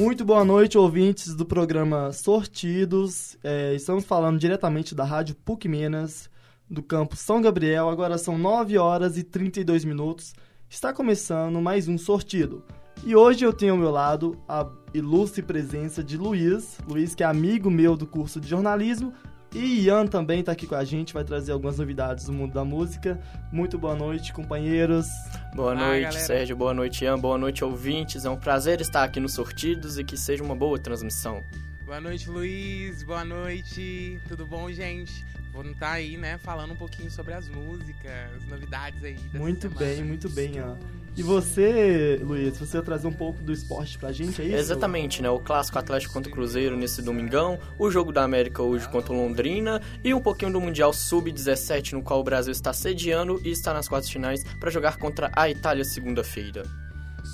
Muito boa noite, ouvintes do programa Sortidos. É, estamos falando diretamente da Rádio PUC Minas, do campo São Gabriel. Agora são 9 horas e 32 minutos. Está começando mais um sortido. E hoje eu tenho ao meu lado a ilustre presença de Luiz. Luiz, que é amigo meu do curso de jornalismo. E Ian também está aqui com a gente, vai trazer algumas novidades do mundo da música. Muito boa noite, companheiros. Boa noite, Sérgio. Boa noite, Ian. Boa noite, ouvintes. É um prazer estar aqui nos Sortidos e que seja uma boa transmissão. Boa noite, Luiz. Boa noite. Tudo bom, gente? Vamos estar aí, né, falando um pouquinho sobre as músicas, as novidades aí. Muito semana. bem, muito bem, Ian. E você, Luiz, você vai trazer um pouco do esporte pra gente, é isso? Exatamente, né? O clássico Atlético contra o Cruzeiro nesse domingão, o jogo da América hoje contra o Londrina e um pouquinho do Mundial Sub-17, no qual o Brasil está sediando e está nas quartas finais para jogar contra a Itália segunda-feira.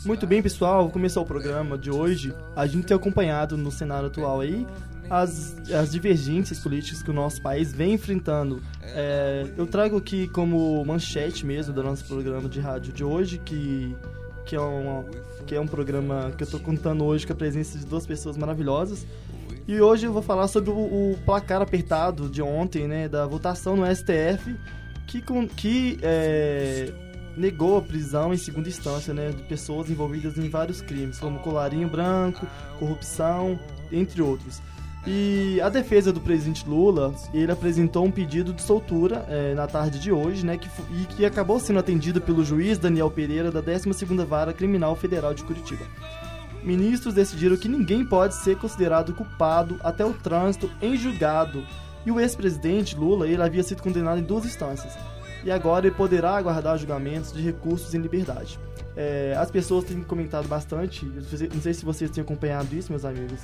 Muito bem, pessoal, vou começar o programa de hoje. A gente tem acompanhado no cenário atual aí as, as divergências políticas que o nosso país vem enfrentando. É, eu trago aqui como manchete mesmo do nosso programa de rádio de hoje, que, que, é, uma, que é um programa que eu estou contando hoje com a presença de duas pessoas maravilhosas. E hoje eu vou falar sobre o, o placar apertado de ontem, né, da votação no STF, que, que é, negou a prisão em segunda instância né, de pessoas envolvidas em vários crimes, como colarinho branco, corrupção, entre outros. E a defesa do presidente Lula, ele apresentou um pedido de soltura é, na tarde de hoje, né, que, e que acabou sendo atendido pelo juiz Daniel Pereira da 12ª Vara Criminal Federal de Curitiba. Ministros decidiram que ninguém pode ser considerado culpado até o trânsito em julgado, e o ex-presidente Lula, ele havia sido condenado em duas instâncias, e agora ele poderá aguardar julgamentos de recursos em liberdade. É, as pessoas têm comentado bastante, não sei se vocês têm acompanhado isso, meus amigos,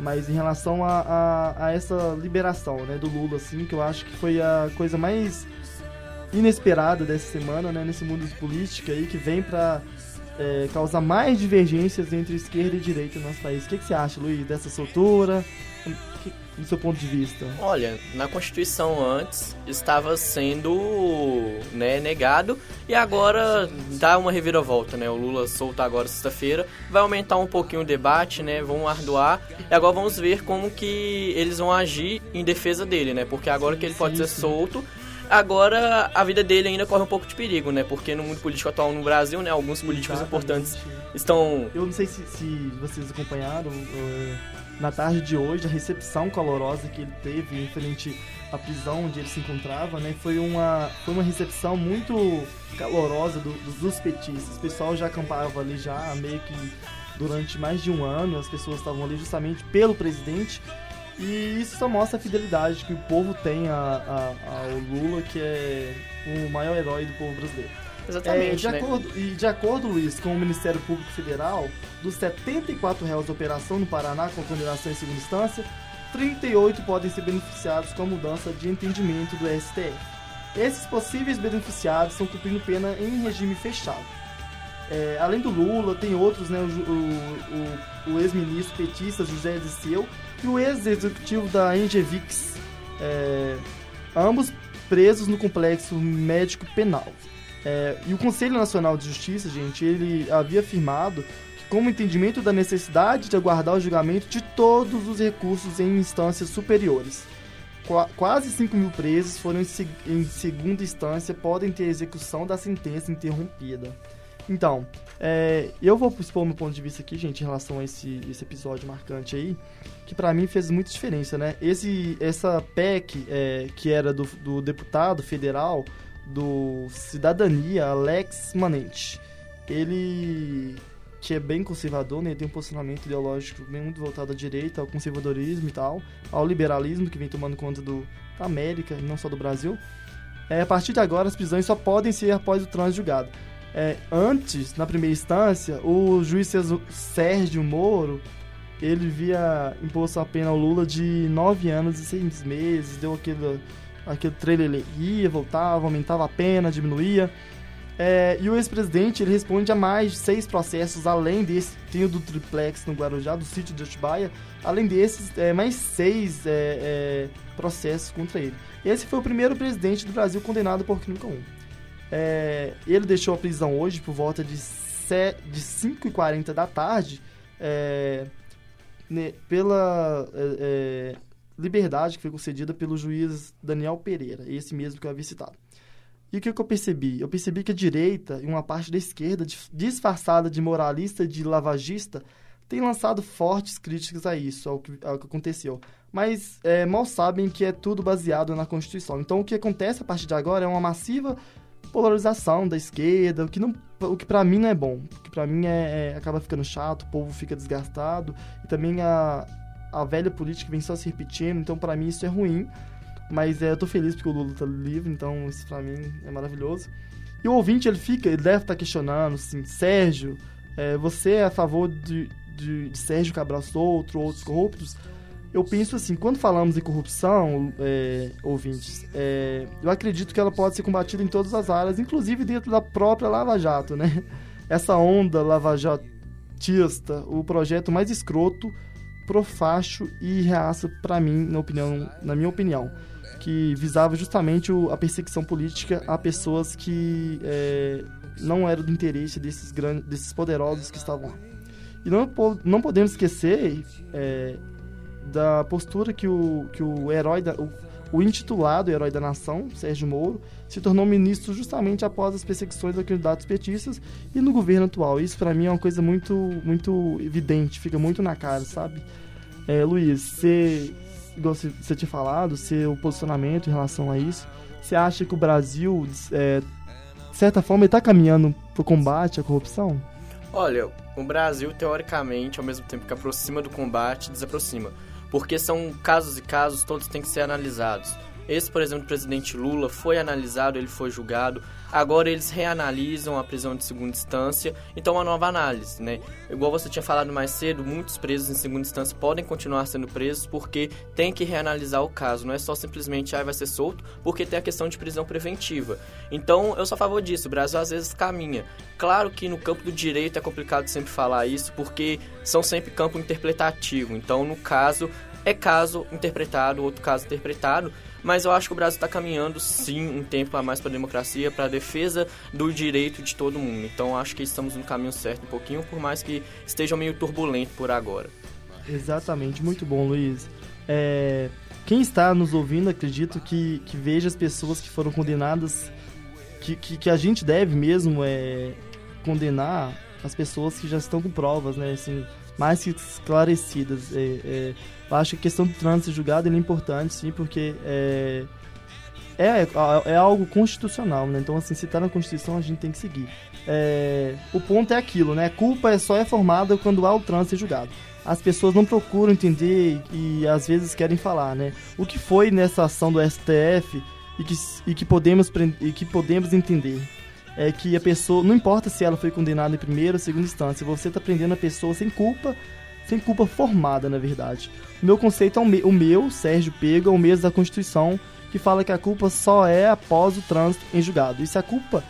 mas em relação a, a, a, essa liberação né, do Lula, assim, que eu acho que foi a coisa mais inesperada dessa semana, né, nesse mundo de política aí, que vem para é, causar mais divergências entre esquerda e direita no nosso país. O que, que você acha, Luiz, dessa soltura? do seu ponto de vista? Olha, na Constituição antes estava sendo né, negado e agora dá uma reviravolta, né? O Lula solta agora sexta-feira, vai aumentar um pouquinho o debate, né? Vão ardoar e agora vamos ver como que eles vão agir em defesa dele, né? Porque agora que ele pode ser solto, agora a vida dele ainda corre um pouco de perigo, né? Porque no mundo político atual no Brasil, né? Alguns políticos Exatamente. importantes estão... Eu não sei se, se vocês acompanharam... Uh na tarde de hoje, a recepção calorosa que ele teve em frente à prisão onde ele se encontrava, né? Foi uma, foi uma recepção muito calorosa do, do, dos petistas. O pessoal já acampava ali já meio que durante mais de um ano, as pessoas estavam ali justamente pelo presidente. E isso só mostra a fidelidade que o povo tem a, a, ao Lula, que é o maior herói do povo brasileiro. Exatamente. É, de, né? acordo, e de acordo, Luiz, com o Ministério Público Federal, dos 74 réus de operação no Paraná com condenação em segunda instância, 38 podem ser beneficiados com a mudança de entendimento do STF. Esses possíveis beneficiados estão cumprindo pena em regime fechado. É, além do Lula, tem outros, né, o, o, o ex-ministro petista José Disseu e o ex-executivo da Engevix, é, ambos presos no complexo médico penal. É, e o Conselho Nacional de Justiça, gente, ele havia afirmado que, como entendimento da necessidade de aguardar o julgamento de todos os recursos em instâncias superiores. Qu quase 5 mil presos foram em, seg em segunda instância podem ter a execução da sentença interrompida. Então, é, eu vou expor meu ponto de vista aqui, gente, em relação a esse, esse episódio marcante aí, que para mim fez muita diferença, né? Esse, essa PEC, é, que era do, do deputado federal, do Cidadania, Alex Manente. Ele que é bem conservador, né? Ele tem um posicionamento ideológico bem muito voltado à direita, ao conservadorismo e tal, ao liberalismo que vem tomando conta do, da América, não só do Brasil. É, a partir de agora, as prisões só podem ser após o trânsito julgado. É, antes, na primeira instância, o juiz Sérgio Moro, ele via imposto a pena ao Lula de nove anos e seis meses, deu aquele aquele trailer ele ia, voltava, aumentava a pena, diminuía. É, e o ex-presidente ele responde a mais de seis processos, além desse, tem o do triplex no Guarujá, do sítio de Atibaia, além desses, é, mais seis é, é processos contra ele. Esse foi o primeiro presidente do Brasil condenado por crime comum. É, ele deixou a prisão hoje por volta de, de 5h40 da tarde, é, né, pela é, é, liberdade que foi concedida pelo juiz Daniel Pereira, esse mesmo que eu havia citado. E o que, eu percebi? Eu percebi que a direita e uma parte da esquerda, disfarçada de moralista e de lavagista, tem lançado fortes críticas a isso, ao que, ao que aconteceu. Mas é, mal sabem que é tudo baseado na Constituição. Então, o que acontece a partir de agora é uma massiva polarização da esquerda, o que, não, o que para mim não é bom. O que para mim é, é, acaba ficando chato, o povo fica desgastado. E também a, a velha política vem só se repetindo. Então, para mim, isso é ruim. Mas é, eu tô feliz porque o Lula tá livre, então isso pra mim é maravilhoso. E o ouvinte, ele fica, ele deve estar tá questionando, assim, Sérgio, é, você é a favor de, de, de, Sérgio Cabral Solto, outros corruptos? Eu penso assim, quando falamos em corrupção, é, ouvintes, é, eu acredito que ela pode ser combatida em todas as áreas, inclusive dentro da própria Lava Jato, né? Essa onda lavajatista, o projeto mais escroto, profacho e reaça para mim, na opinião, na minha opinião que visava justamente o, a perseguição política a pessoas que é, não eram do interesse desses, grandes, desses poderosos que estavam lá. E não, não podemos esquecer é, da postura que o, que o herói, da, o, o intitulado herói da nação, Sérgio Moro, se tornou ministro justamente após as perseguições a candidatos petistas e no governo atual. Isso para mim é uma coisa muito, muito evidente, fica muito na cara, sabe? É, Luiz, você igual você tinha falado, seu posicionamento em relação a isso. Você acha que o Brasil, é, de certa forma, está caminhando para o combate à corrupção? Olha, o Brasil, teoricamente, ao mesmo tempo que aproxima do combate, desaproxima. Porque são casos e casos, todos têm que ser analisados. Esse, por exemplo, o presidente Lula foi analisado, ele foi julgado. Agora eles reanalisam a prisão de segunda instância, então uma nova análise, né? Igual você tinha falado mais cedo, muitos presos em segunda instância podem continuar sendo presos porque tem que reanalisar o caso, não é só simplesmente ah, vai ser solto, porque tem a questão de prisão preventiva. Então eu sou a favor disso, o Brasil às vezes caminha. Claro que no campo do direito é complicado sempre falar isso, porque são sempre campo interpretativo. Então, no caso, é caso interpretado, outro caso interpretado, mas eu acho que o Brasil está caminhando sim um tempo a mais para a democracia, para a defesa do direito de todo mundo. Então acho que estamos no caminho certo um pouquinho, por mais que esteja meio turbulento por agora. Exatamente, muito bom, Luiz. É, quem está nos ouvindo, acredito que, que veja as pessoas que foram condenadas, que, que, que a gente deve mesmo é, condenar as pessoas que já estão com provas, né? Assim, mais que esclarecidas. É, é, eu acho que a questão do trânsito julgado é importante, sim, porque é, é, é algo constitucional, né? Então, assim, se tá na Constituição, a gente tem que seguir. É, o ponto é aquilo, né? Culpa é só é formada quando há o trânsito julgado. As pessoas não procuram entender e às vezes querem falar, né? O que foi nessa ação do STF e que, e que, podemos, e que podemos entender é que a pessoa, não importa se ela foi condenada em primeira ou segunda instância, você está prendendo a pessoa sem culpa sem culpa formada, na verdade. O meu conceito é o, me o meu, Sérgio Pega, o mesmo da Constituição, que fala que a culpa só é após o trânsito em julgado. E se a culpa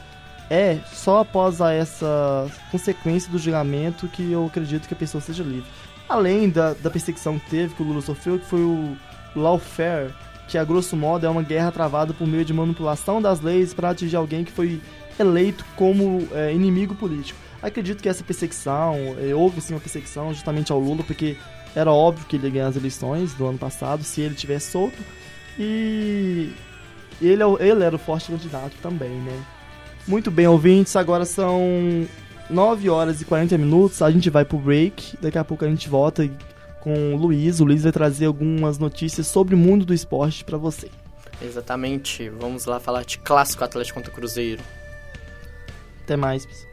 é só após essa consequência do julgamento que eu acredito que a pessoa seja livre. Além da, da perseguição que teve, que o Lula sofreu, que foi o lawfare, que a grosso modo é uma guerra travada por meio de manipulação das leis para atingir alguém que foi eleito como é, inimigo político. Acredito que essa perseguição, eh, houve sim uma perseguição justamente ao Lula, porque era óbvio que ele ia ganhar as eleições do ano passado, se ele tivesse solto. E ele, é ele era o forte candidato também, né? Muito bem, ouvintes, agora são 9 horas e 40 minutos, a gente vai pro break, daqui a pouco a gente volta com o Luiz. O Luiz vai trazer algumas notícias sobre o mundo do esporte para você. Exatamente, vamos lá falar de clássico Atlético contra Cruzeiro. Até mais, pessoal.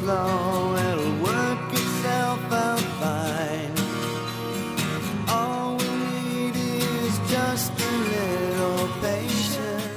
Slow, it'll work itself out fine. All we need is just a little patience.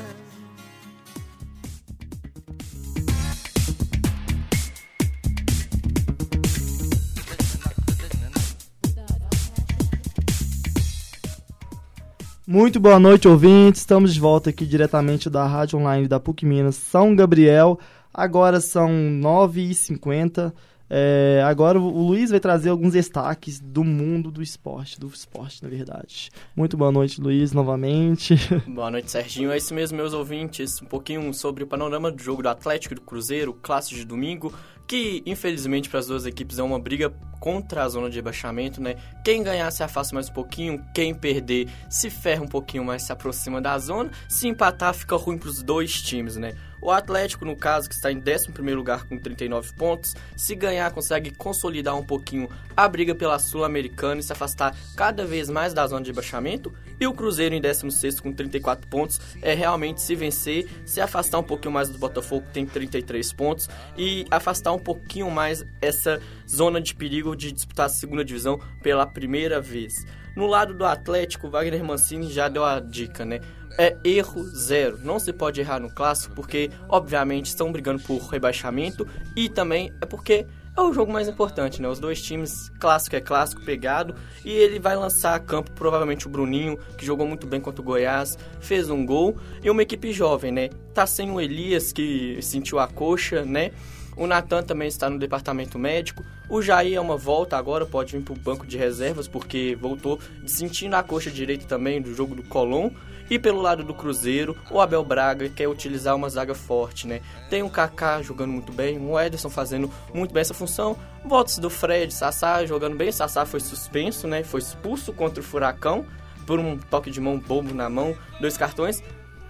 Muito boa noite, ouvintes. Estamos de volta aqui diretamente da Rádio Online da PUC Minas São Gabriel. Agora são 9h50. É, agora o Luiz vai trazer alguns destaques do mundo do esporte, do esporte, na verdade. Muito boa noite, Luiz, novamente. Boa noite, Serginho. É isso mesmo, meus ouvintes. Um pouquinho sobre o panorama do jogo do Atlético do Cruzeiro, clássico de domingo, que infelizmente para as duas equipes é uma briga contra a zona de rebaixamento, né? Quem ganhar se afasta mais um pouquinho, quem perder se ferra um pouquinho mais, se aproxima da zona. Se empatar, fica ruim para os dois times, né? O Atlético, no caso, que está em 11 lugar com 39 pontos, se ganhar, consegue consolidar um pouquinho a briga pela Sul-Americana e se afastar cada vez mais da zona de rebaixamento. E o Cruzeiro em 16 com 34 pontos é realmente se vencer, se afastar um pouquinho mais do Botafogo, que tem 33 pontos, e afastar um pouquinho mais essa zona de perigo de disputar a segunda divisão pela primeira vez. No lado do Atlético, Wagner Mancini já deu a dica, né? É erro zero. Não se pode errar no clássico, porque, obviamente, estão brigando por rebaixamento e também é porque é o jogo mais importante, né? Os dois times, clássico é clássico, pegado, e ele vai lançar a campo provavelmente o Bruninho, que jogou muito bem contra o Goiás, fez um gol, e uma equipe jovem, né? Tá sem o Elias, que sentiu a coxa, né? O Natan também está no departamento médico. O Jair é uma volta agora, pode vir para o banco de reservas, porque voltou sentindo a coxa direita também do jogo do Colón. E pelo lado do Cruzeiro, o Abel Braga quer utilizar uma zaga forte, né? Tem o Kaká jogando muito bem, o Ederson fazendo muito bem essa função. Votos do Fred, Sassá jogando bem. Sassá foi suspenso, né? Foi expulso contra o Furacão por um toque de mão bobo na mão, dois cartões.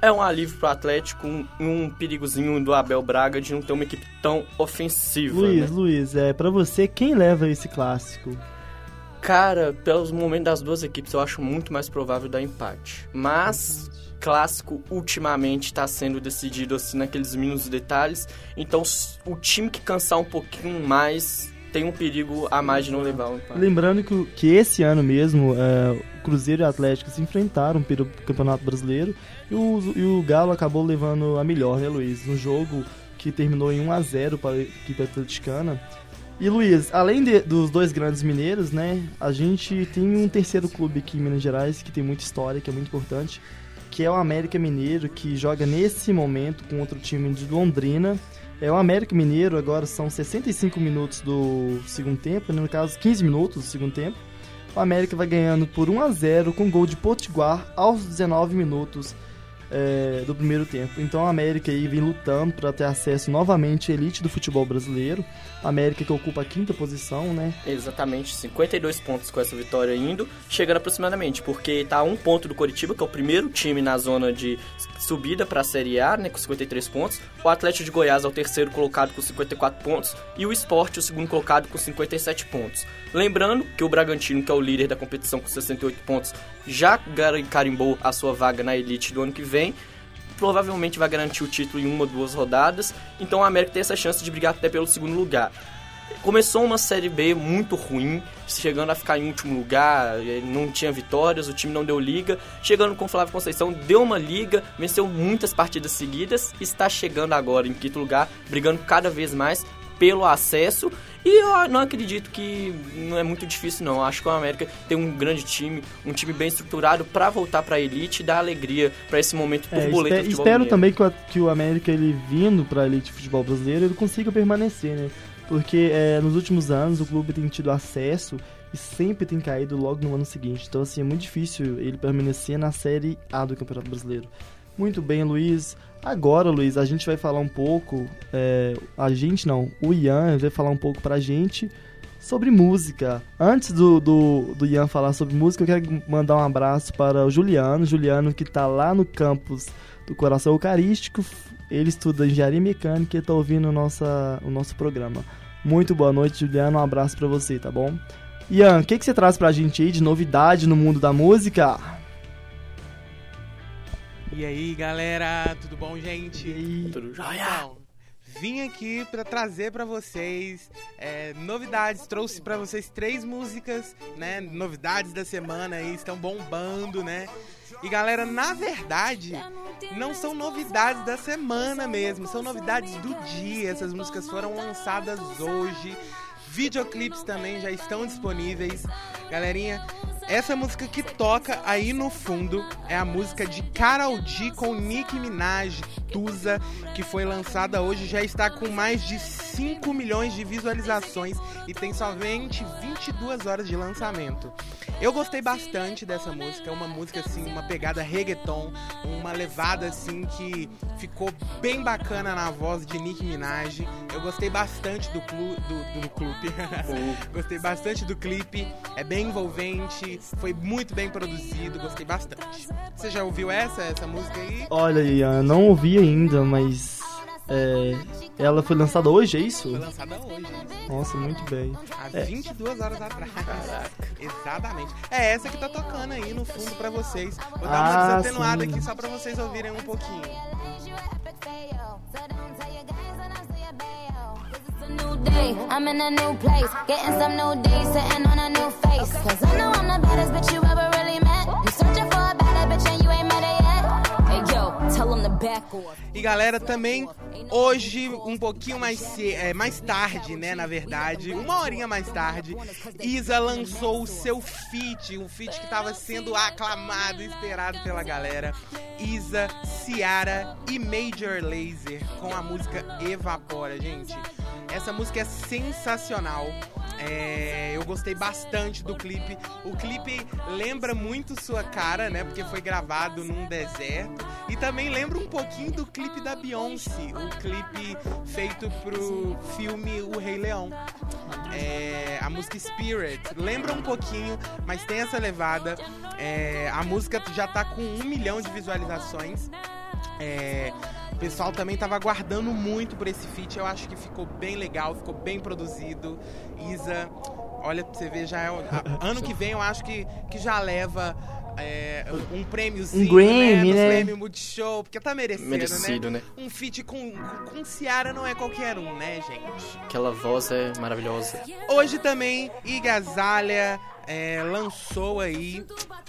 É um alívio pro Atlético, um, um perigozinho do Abel Braga de não ter uma equipe tão ofensiva, Luiz, né? Luiz, é, pra você, quem leva esse clássico? Cara, pelos momentos das duas equipes, eu acho muito mais provável dar empate. Mas clássico ultimamente está sendo decidido assim naqueles mínimos detalhes. Então o time que cansar um pouquinho mais tem um perigo a mais de não levar um empate. Lembrando que, o- que esse ano mesmo, é, o Cruzeiro e o Atlético se enfrentaram pelo Campeonato Brasileiro e o, e o Galo acabou levando a melhor, né, Luiz? No jogo que terminou em 1 a 0 para a equipe atleticana. E Luiz, além de- dos dois grandes mineiros, né, a gente tem um terceiro clube aqui em Minas Gerais que tem muita história, que é muito importante, que é o América Mineiro, que joga nesse momento com outro time de Londrina. É o América Mineiro, agora são 65 minutos do segundo tempo, né, no caso 15 minutos do segundo tempo. O América vai ganhando por 1 a 0 com gol de Potiguar aos 19 minutos é, do primeiro tempo. Então a América aí vem lutando para ter acesso novamente à elite do futebol brasileiro. A América que ocupa a quinta posição, né? Exatamente, 52 pontos com essa vitória indo, chegando aproximadamente, porque tá a um ponto do Coritiba, que é o primeiro time na zona de subida para a Série A, né, com 53 pontos. O Atlético de Goiás é o terceiro colocado com 54 pontos e o Sport o segundo colocado com 57 pontos. Lembrando que o Bragantino, que é o líder da competição com 68 pontos, já carimbou a sua vaga na elite do ano que vem. Provavelmente vai garantir o título em uma ou duas rodadas. Então o América tem essa chance de brigar até pelo segundo lugar. Começou uma Série B muito ruim, chegando a ficar em último lugar, eh, não tinha vitórias, o time não deu liga. Chegando com o Flávio Conceição, deu uma liga, venceu muitas partidas seguidas, está chegando agora em quinto lugar, brigando cada vez mais pelo acesso. E eu não acredito que não é muito difícil não. Acho que o América tem um grande time, um time bem estruturado para voltar para a elite e dar alegria para esse momento É, turbulento futebol espero também que o, que o América, ele vindo para a elite do futebol brasileiro, ele consiga permanecer, né? Porque é, nos últimos anos o clube tem tido acesso e sempre tem caído logo no ano seguinte. Então, assim, é muito difícil ele permanecer na Série A do Campeonato Brasileiro. Muito bem, Luiz. Agora, Luiz, a gente vai falar um pouco. é, a gente não, o Ian vai falar um pouco pra gente sobre música. Antes do, do, do Ian falar sobre música, eu quero mandar um abraço para o Juliano. Juliano que tá lá no campus do Coração Eucarístico. Ele estuda engenharia mecânica e tá ouvindo o, nossa, o nosso programa. Muito boa noite, Juliano. Um abraço pra você, tá bom? Ian, o que, que você traz pra gente aí de novidade no mundo da música? E aí, galera, tudo bom, gente? E aí? Tudo jóia? Então, vim aqui pra trazer pra vocês é, novidades. Trouxe pra vocês três músicas, né? Novidades da semana aí, estão bombando, né? E galera, na verdade, não são novidades da semana mesmo, são novidades do dia. Essas músicas foram lançadas hoje. Videoclipes também já estão disponíveis. Galerinha, essa música que toca aí no fundo é a música de Karol G com Nicki Minaj, Tusa, que foi lançada hoje, já está com mais de 5 milhões de visualizações e tem somente 22 horas de lançamento. Eu gostei bastante dessa música, é uma música assim, uma pegada reggaeton, uma levada assim que ficou bem bacana na voz de Nicki Minaj. Eu gostei bastante do, clu, do, do clube. gostei bastante do clipe, é bem envolvente, foi muito bem produzido, gostei bastante. Você já ouviu essa, essa música aí? Olha, Ian, não ouvi ainda, mas. É, ela foi lançada hoje, é isso? Foi lançada hoje, Nossa, muito bem. há É. 22 horas atrás. Exatamente. É essa que tá tocando aí no fundo pra vocês. Vou dar uma Ah, desatenuada sim. aqui só pra vocês ouvirem um pouquinho. new day. I'm in a new place, getting some new days, sitting on a new face. Cause I know I'm the baddest bitch you ever really met. You searching E galera, também hoje, um pouquinho mais, é, mais tarde, né? Na verdade, uma horinha mais tarde, Isa lançou o seu feat, um feat que tava sendo aclamado esperado pela galera. Isa, Ciara e Major Lazer com a música Evapora, gente. Essa música é sensacional. É, eu gostei bastante do clipe. O clipe lembra muito sua cara, né? Porque foi gravado num deserto. E também lembra um pouquinho do clipe da Beyoncé, o clipe feito pro filme O Rei Leão. É, a música Spirit lembra um pouquinho, mas tem essa levada. É, a música já tá com um milhão de visualizações. É, o pessoal também tava aguardando muito por esse feat. Eu acho que ficou bem legal, ficou bem produzido. Isa, olha pra você ver, já é. a- ano que vem eu acho que, que já leva. é, um prêmiozinho, Um Grammy, né? Né? Grammy Multishow, porque tá merecendo, Merecido, né? né? Um feat com, com Ciara não é qualquer um, né, gente? Aquela voz é maravilhosa. Hoje também, Igazalha é, lançou aí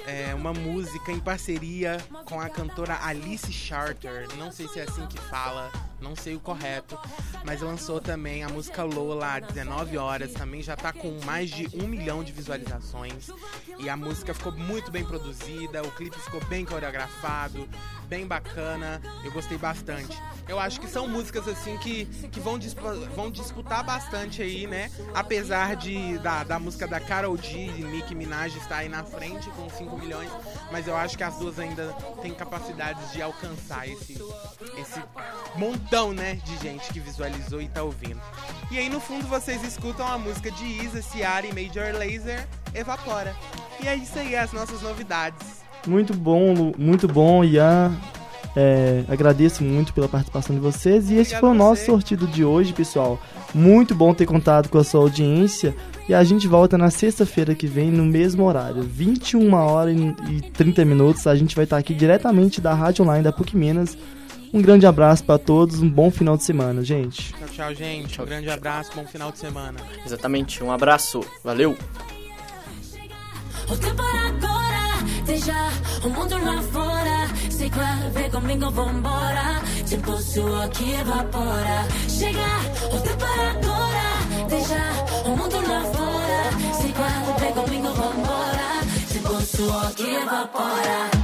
é, uma música em parceria com a cantora Alice Charter. Não sei se é assim que fala, não sei o correto. Mas lançou também a música Lola, às 19 horas. Também já tá com mais de um milhão de visualizações. E a música ficou muito bem produzida, o clipe ficou bem coreografado, bem bacana. Eu gostei bastante. Eu acho que são músicas assim que, que vão, vão disputar bastante aí, né? Apesar de da, da música da Karol G e Nicki Minaj estar aí na frente com 5 milhões, mas eu acho que as duas ainda têm capacidades de alcançar esse, esse montão, né, de gente que visualizou e tá ouvindo. E aí no fundo vocês escutam a música de Isa, Ciara e Major Lazer, Evapora. E é isso aí, as nossas novidades. Muito bom, Lu- muito bom, Ian. É, agradeço muito pela participação de vocês. E esse Obrigado foi o nosso sortido de hoje, pessoal. Muito bom ter contado com a sua audiência. E a gente volta na sexta-feira que vem, no mesmo horário, 21 horas e 30 minutos. A gente vai estar aqui diretamente da Rádio Online da PUC Minas. Um grande abraço para todos, um bom final de semana, gente. Tchau, tchau, gente. Um grande abraço, bom final de semana. Exatamente. Um abraço. Valeu. O tempo era agora, deixa o mundo lá fora. Se quer ver comigo, vambora. Tipo suor que evapora. Chega, o tempo era agora, deixa o mundo lá fora. Se quer ver comigo, vambora. Tipo suor que evapora.